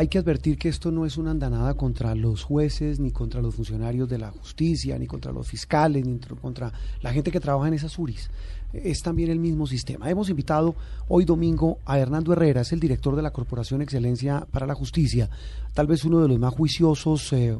Hay que advertir que esto no es una andanada contra los jueces, ni contra los funcionarios de la justicia, ni contra los fiscales, ni contra la gente que trabaja en esas URIs. Es también el mismo sistema. Hemos invitado hoy domingo a Hernando Herrera, es el director de la Corporación Excelencia para la Justicia, tal vez uno de los más juiciosos eh,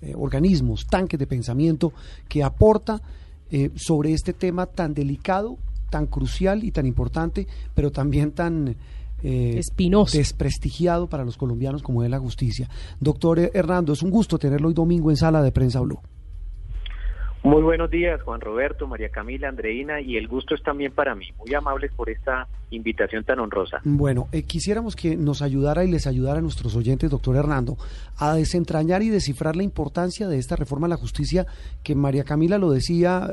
eh, organismos, tanques de pensamiento que aporta eh, sobre este tema tan delicado, tan crucial y tan importante, pero también tan eh, Espinoso. desprestigiado para los colombianos como es la justicia. Doctor Hernando, es un gusto tenerlo hoy domingo en Sala de Prensa Blue. Muy buenos días, Juan Roberto, María Camila, Andreina, y el gusto es también para mí. Muy amables por esta invitación tan honrosa. Bueno, eh, quisiéramos que nos ayudara y les ayudara a nuestros oyentes, doctor Hernando, a desentrañar y descifrar la importancia de esta reforma a la justicia, que María Camila lo decía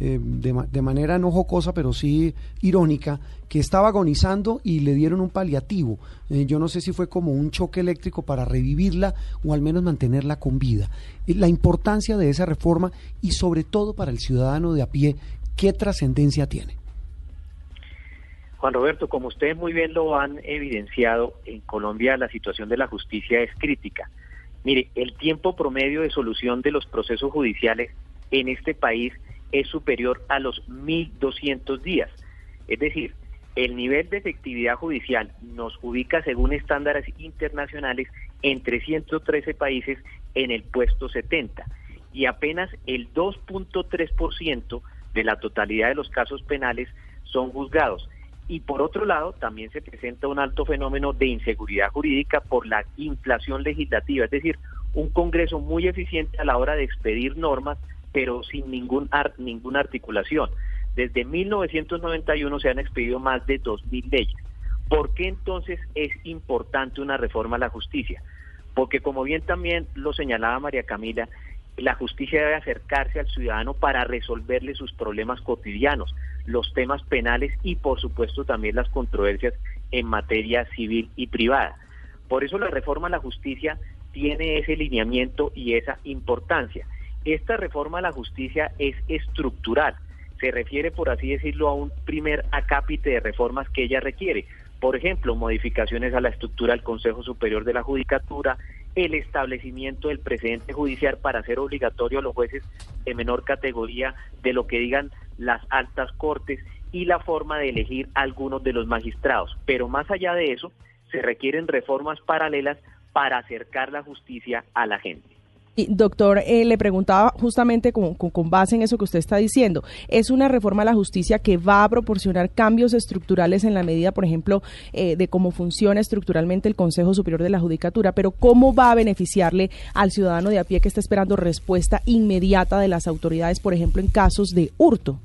eh, de, ma- de manera no jocosa, pero sí irónica, que estaba agonizando y le dieron un paliativo. Eh, yo no sé si fue como un choque eléctrico para revivirla o al menos mantenerla con vida. Eh, la importancia de esa reforma y sobre todo para el ciudadano de a pie, ¿qué trascendencia tiene? Juan Roberto, como ustedes muy bien lo han evidenciado, en Colombia la situación de la justicia es crítica. Mire, el tiempo promedio de solución de los procesos judiciales en este país es superior a los 1.200 días. Es decir, el nivel de efectividad judicial nos ubica según estándares internacionales entre 113 países en el puesto 70 y apenas el 2.3% de la totalidad de los casos penales son juzgados. Y por otro lado, también se presenta un alto fenómeno de inseguridad jurídica por la inflación legislativa, es decir, un Congreso muy eficiente a la hora de expedir normas, pero sin ningún ar- ninguna articulación. Desde 1991 se han expedido más de 2.000 leyes. ¿Por qué entonces es importante una reforma a la justicia? Porque como bien también lo señalaba María Camila, la justicia debe acercarse al ciudadano para resolverle sus problemas cotidianos, los temas penales y por supuesto también las controversias en materia civil y privada. Por eso la reforma a la justicia tiene ese lineamiento y esa importancia. Esta reforma a la justicia es estructural, se refiere, por así decirlo, a un primer acápite de reformas que ella requiere. Por ejemplo, modificaciones a la estructura del Consejo Superior de la Judicatura, el establecimiento del precedente judicial para hacer obligatorio a los jueces de menor categoría de lo que digan las altas cortes y la forma de elegir algunos de los magistrados. Pero más allá de eso, se requieren reformas paralelas para acercar la justicia a la gente. Y, doctor, eh, le preguntaba justamente con, base en eso que usted está diciendo, ¿es una reforma a la justicia que va a proporcionar cambios estructurales en la medida, por ejemplo, eh, de cómo funciona estructuralmente el Consejo Superior de la Judicatura? Pero ¿cómo va a beneficiarle al ciudadano de a pie que está esperando respuesta inmediata de las autoridades, por ejemplo, en casos de hurto?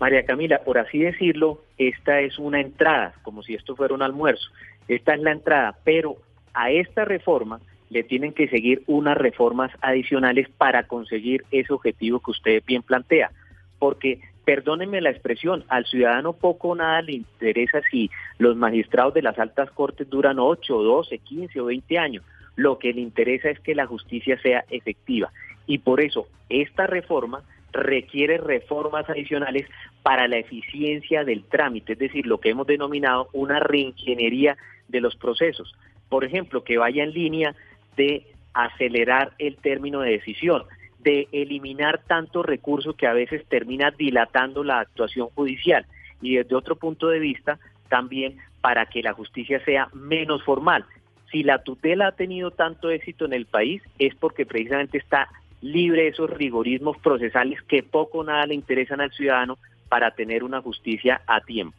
María Camila, por así decirlo, esta es una entrada, como si esto fuera un almuerzo. Esta es la entrada, pero a esta reforma le tienen que seguir unas reformas adicionales para conseguir ese objetivo que usted bien plantea. Porque, perdónenme la expresión, al ciudadano poco o nada le interesa si los magistrados de las altas cortes duran 8, 12, 15 o 20 años. Lo que le interesa es que la justicia sea efectiva. Y por eso, esta reforma requiere reformas adicionales para la eficiencia del trámite, es decir, lo que hemos denominado una reingeniería de los procesos. Por ejemplo, que vaya en línea de acelerar el término de decisión, de eliminar tantos recursos que a veces termina dilatando la actuación judicial y desde otro punto de vista también para que la justicia sea menos formal. Si la tutela ha tenido tanto éxito en el país es porque precisamente está libre de esos rigorismos procesales que poco o nada le interesan al ciudadano para tener una justicia a tiempo.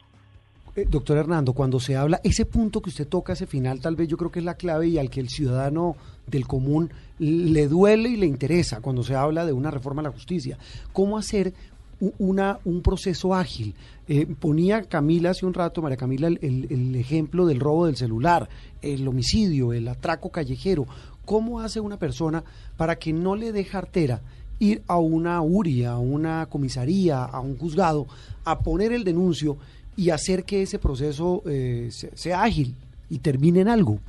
Eh, doctor Hernando, cuando se habla, ese punto que usted toca, ese final, tal vez yo creo que es la clave y al que el ciudadano del común le duele y le interesa cuando se habla de una reforma a la justicia. ¿Cómo hacer una, un proceso ágil. Eh, ponía Camila hace un rato, María Camila, el, ejemplo del robo del celular, el homicidio, el atraco callejero. ¿Cómo hace una persona para que no le dé jartera ir a una URI, a una comisaría, a un juzgado, a poner el denuncio y hacer que ese proceso eh, sea ágil y termine en algo?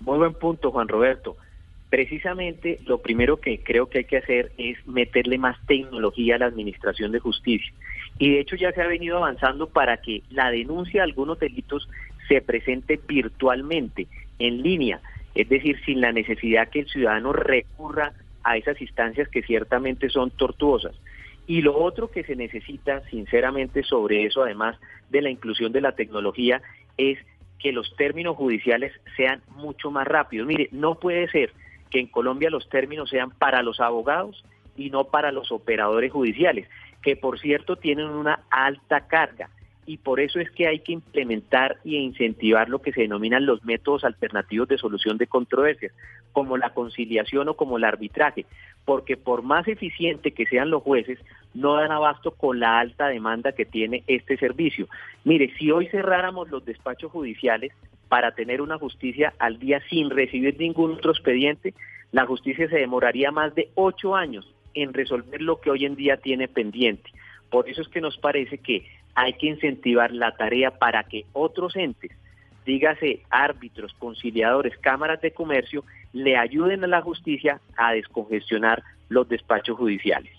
Muy buen punto, Juan Roberto. Precisamente lo primero que creo que hay que hacer es meterle más tecnología a la Administración de Justicia. Y de hecho ya se ha venido avanzando para que la denuncia de algunos delitos se presente virtualmente, en línea, es decir, sin la necesidad que el ciudadano recurra a esas instancias que ciertamente son tortuosas. Y lo otro que se necesita, sinceramente, sobre eso, además de la inclusión de la tecnología, es que los términos judiciales sean mucho más rápidos. Mire, no puede ser que en Colombia los términos sean para los abogados y no para los operadores judiciales, que por cierto tienen una alta carga y por eso es que hay que implementar e incentivar lo que se denominan los métodos alternativos de solución de controversias, como la conciliación o como el arbitraje, porque por más eficiente que sean los jueces, no dan abasto con la alta demanda que tiene este servicio. Mire, si hoy cerráramos los despachos judiciales para tener una justicia al día sin recibir ningún otro expediente, la justicia se demoraría más de ocho años en resolver lo que hoy en día tiene pendiente. Por eso es que nos parece que hay que incentivar la tarea para que otros entes, dígase árbitros, conciliadores, cámaras de comercio, le ayuden a la justicia a descongestionar los despachos judiciales.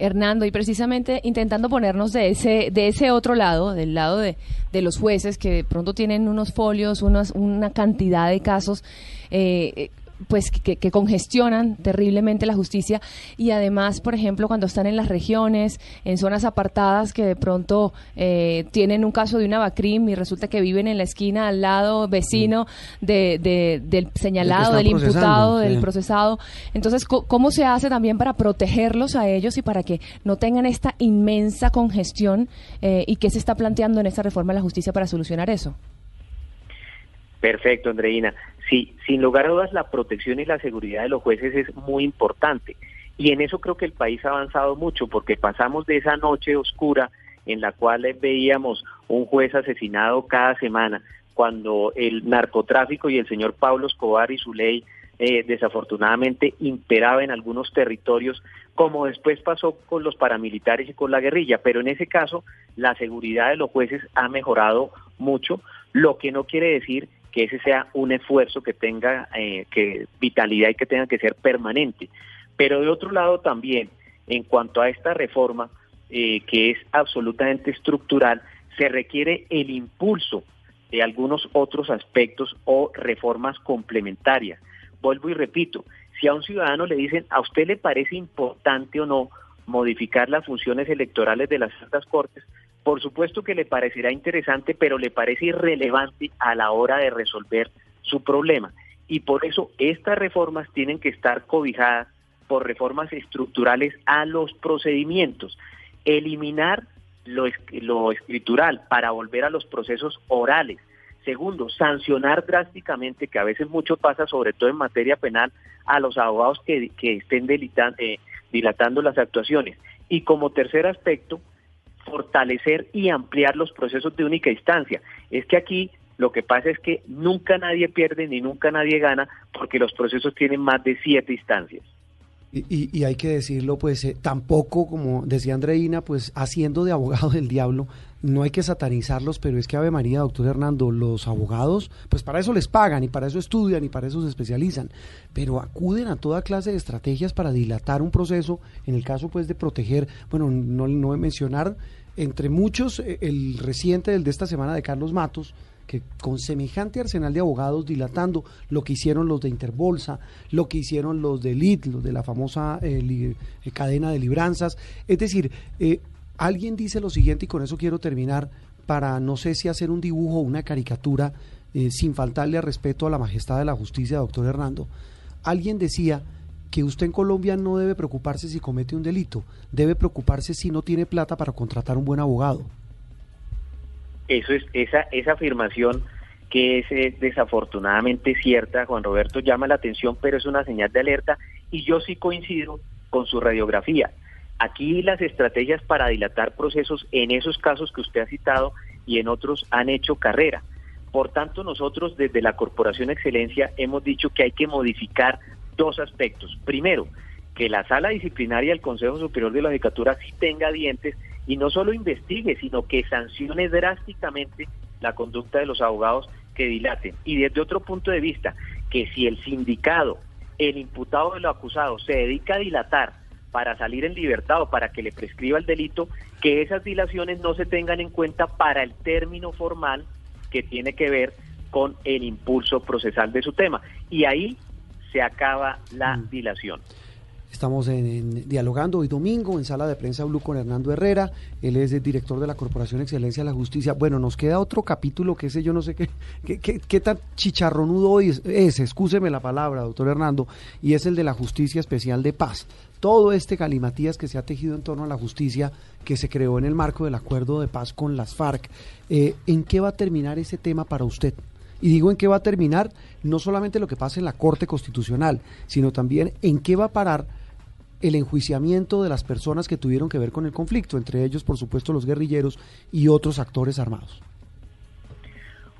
Hernando, y precisamente intentando ponernos de ese, de ese otro lado, del lado de, de los jueces que de pronto tienen unos folios, unas, una cantidad de casos, eh, pues que, congestionan terriblemente la justicia y además, por ejemplo, cuando están en las regiones, en zonas apartadas que de pronto eh, tienen un caso de una BACRIM y resulta que viven en la esquina al lado vecino mm. de, del señalado, del imputado, del procesado. Entonces, ¿cómo se hace también para protegerlos a ellos y para que no tengan esta inmensa congestión eh, y qué se está planteando en esta reforma de la justicia para solucionar eso? Perfecto, Andreina. Sí, sin lugar a dudas la protección y la seguridad de los jueces es muy importante. Y en eso creo que el país ha avanzado mucho porque pasamos de esa noche oscura en la cual veíamos un juez asesinado cada semana, cuando el narcotráfico y el señor Pablo Escobar y su ley eh, desafortunadamente imperaba en algunos territorios, como después pasó con los paramilitares y con la guerrilla, pero en ese caso la seguridad de los jueces ha mejorado mucho, lo que no quiere decir que ese sea un esfuerzo que tenga eh, que vitalidad y que tenga que ser permanente. Pero de otro lado también, en cuanto a esta reforma, eh, que es absolutamente estructural, se requiere el impulso de algunos otros aspectos o reformas complementarias. Vuelvo y repito, si a un ciudadano le dicen, ¿a usted le parece importante o no modificar las funciones electorales de las altas cortes? Por supuesto que le parecerá interesante, pero le parece irrelevante a la hora de resolver su problema. Y por eso estas reformas tienen que estar cobijadas por reformas estructurales a los procedimientos. Eliminar lo, lo escritural para volver a los procesos orales. Segundo, sancionar drásticamente, que a veces mucho pasa, sobre todo en materia penal, a los abogados que, estén eh, dilatando las actuaciones. Y como tercer aspecto, fortalecer y ampliar los procesos de única instancia. Es que aquí lo que pasa es que nunca nadie pierde ni nunca nadie gana porque los procesos tienen más de siete instancias. Y, hay que decirlo, pues eh, tampoco, como decía Andreina, pues haciendo de abogado del diablo, no hay que satanizarlos, pero es que Ave María, doctor Hernando, los abogados, pues para eso les pagan y para eso estudian y para eso se especializan, pero acuden a toda clase de estrategias para dilatar un proceso, en el caso pues de proteger, bueno, no, no mencionar entre muchos eh, el reciente del de esta semana de Carlos Matos, que con semejante arsenal de abogados dilatando lo que hicieron los de Interbolsa, lo que hicieron los de Elite, los de la famosa eh, eh, cadena de libranzas. Es decir, alguien dice lo siguiente y con eso quiero terminar para no sé si hacer un dibujo o una caricatura sin faltarle al respeto a la majestad de la justicia, doctor Hernando. Alguien decía que usted en Colombia no debe preocuparse si comete un delito, debe preocuparse si no tiene plata para contratar un buen abogado. Eso es esa esa afirmación que es eh, desafortunadamente cierta, Juan Roberto llama la atención, pero es una señal de alerta y yo sí coincido con su radiografía. Aquí las estrategias para dilatar procesos en esos casos que usted ha citado y en otros han hecho carrera. Por tanto, nosotros desde la Corporación Excelencia hemos dicho que hay que modificar dos aspectos. Primero, que la sala disciplinaria del Consejo Superior de la Judicatura sí tenga dientes y no solo investigue, sino que sancione drásticamente la conducta de los abogados que dilaten. Y desde otro punto de vista, que si el sindicado, el imputado de lo acusado, se dedica a dilatar para salir en libertad o para que le prescriba el delito, que esas dilaciones no se tengan en cuenta para el término formal que tiene que ver con el impulso procesal de su tema. Y ahí se acaba la mm. dilación. Estamos en, dialogando hoy domingo en sala de prensa Blue con Hernando Herrera. Él es el director de la Corporación Excelencia de la Justicia. Bueno, nos queda otro capítulo que ese yo no sé qué, qué, qué, tan chicharronudo hoy es, es, excúseme la palabra, doctor Hernando, y es el de la Justicia Especial de Paz. Todo este galimatías que se ha tejido en torno a la justicia que se creó en el marco del acuerdo de paz con las FARC. Eh, ¿En qué va a terminar ese tema para usted? Y digo en qué va a terminar no solamente lo que pasa en la Corte Constitucional, sino también en qué va a parar el enjuiciamiento de las personas que tuvieron que ver con el conflicto, entre ellos, por supuesto, los guerrilleros y otros actores armados.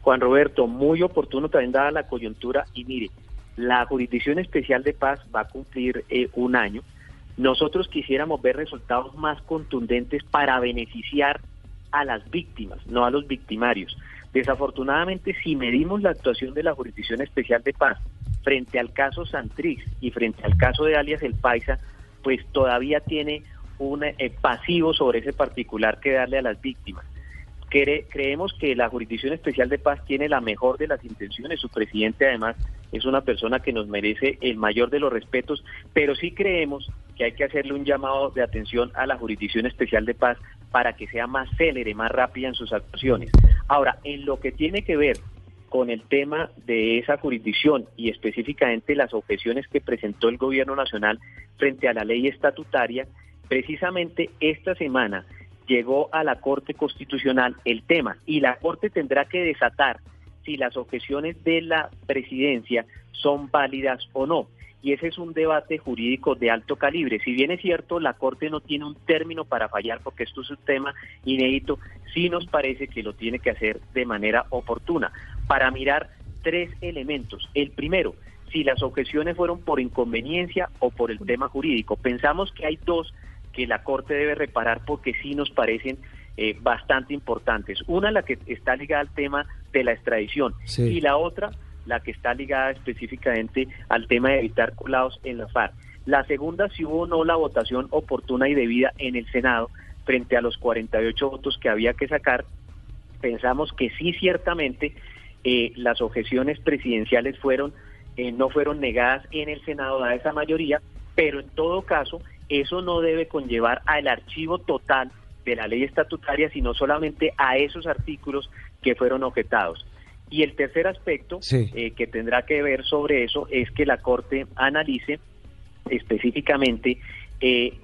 Juan Roberto, muy oportuno también dada la coyuntura y mire, la Jurisdicción Especial de Paz va a cumplir eh, un año. Nosotros quisiéramos ver resultados más contundentes para beneficiar a las víctimas, no a los victimarios. Desafortunadamente, si medimos la actuación de la Jurisdicción Especial de Paz frente al caso Santrix y frente al caso de alias El Paisa, pues todavía tiene un eh, pasivo sobre ese particular que darle a las víctimas. creemos que la Jurisdicción Especial de Paz tiene la mejor de las intenciones, su presidente además es una persona que nos merece el mayor de los respetos, pero sí creemos que hay que hacerle un llamado de atención a la Jurisdicción Especial de Paz para que sea más célere, más rápida en sus actuaciones. Ahora, en lo que tiene que ver con el tema de esa jurisdicción y específicamente las objeciones que presentó el gobierno nacional frente a la ley estatutaria, precisamente esta semana llegó a la Corte Constitucional el tema y la Corte tendrá que desatar si las objeciones de la presidencia son válidas o no. Y ese es un debate jurídico de alto calibre. Si bien es cierto, la Corte no tiene un término para fallar porque esto es un tema inédito, sí nos parece que lo tiene que hacer de manera oportuna para mirar tres elementos. El primero, si las objeciones fueron por inconveniencia o por el tema jurídico. Pensamos que hay dos que la Corte debe reparar porque sí nos parecen eh, bastante importantes. Una, la que está ligada al tema de la extradición y la otra, la que está ligada específicamente al tema de evitar colados en la FARC. La segunda, si hubo o no la votación oportuna y debida en el Senado frente a los 48 votos que había que sacar, pensamos que sí, ciertamente, eh, las objeciones presidenciales fueron eh, no fueron negadas en el Senado dada esa mayoría, pero en todo caso eso no debe conllevar al archivo total de la ley estatutaria, sino solamente a esos artículos que fueron objetados. Y el tercer aspecto eh, que tendrá que ver sobre eso es que la Corte analice específicamente eh,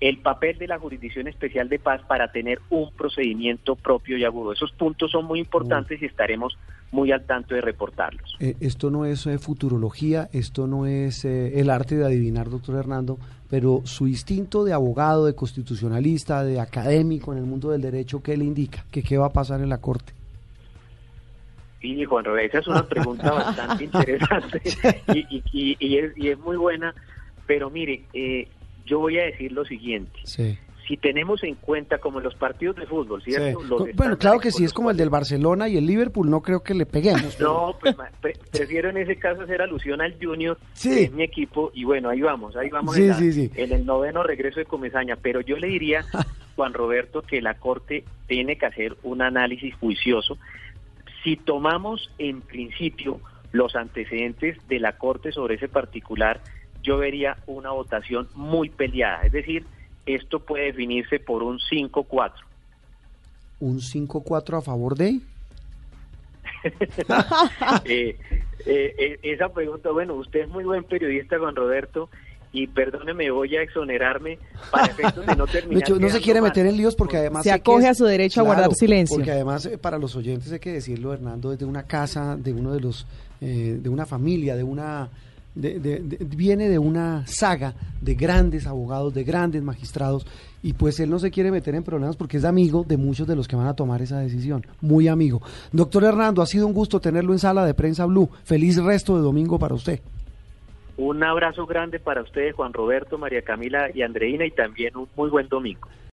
el papel de la Jurisdicción Especial de Paz para tener un procedimiento propio y agudo. Esos puntos son muy importantes y estaremos muy al tanto de reportarlos. Eh, esto no es futurología, esto no es el arte de adivinar, doctor Hernando, pero su instinto de abogado, de constitucionalista, de académico en el mundo del derecho, ¿qué le indica? ¿Que qué va a pasar en la Corte? Sí, Juan Robert, esa es una pregunta bastante interesante y, es, y, es, muy buena, pero mire, eh, yo voy a decir lo siguiente. Si tenemos en cuenta como los partidos de fútbol, ¿cierto? bueno, claro que sí, es como el del Barcelona y el Liverpool, no creo que le peguemos. No, pues prefiero en ese caso hacer alusión al Junior, que es mi equipo, y bueno, ahí vamos, ahí vamos en, en, el noveno regreso de Comesaña, pero yo le diría, Juan Roberto, que la Corte tiene que hacer un análisis juicioso si tomamos en principio los antecedentes de la Corte sobre ese particular, yo vería una votación muy peleada. Es decir, esto puede definirse por un 5-4. ¿Un 5-4 a favor de? Eh, eh, eh, esa pregunta, bueno, usted es muy buen periodista, Juan Roberto, y perdóneme, voy a exonerarme para efectos de no terminar. no se quiere meter en líos porque además. Se acoge a su derecho a guardar silencio. Porque además, eh, para los oyentes hay que decirlo, Hernando, desde una casa, de uno de los. Eh, de una familia, de una de- de- de- viene de una saga de grandes abogados, de grandes magistrados, y pues él no se quiere meter en problemas porque es amigo de muchos de los que van a tomar esa decisión, muy amigo. Doctor Hernando, ha sido un gusto tenerlo en sala de prensa Blue. Feliz resto de domingo para usted. Un abrazo grande para ustedes, Juan Roberto, María Camila y Andreina, y también un muy buen domingo.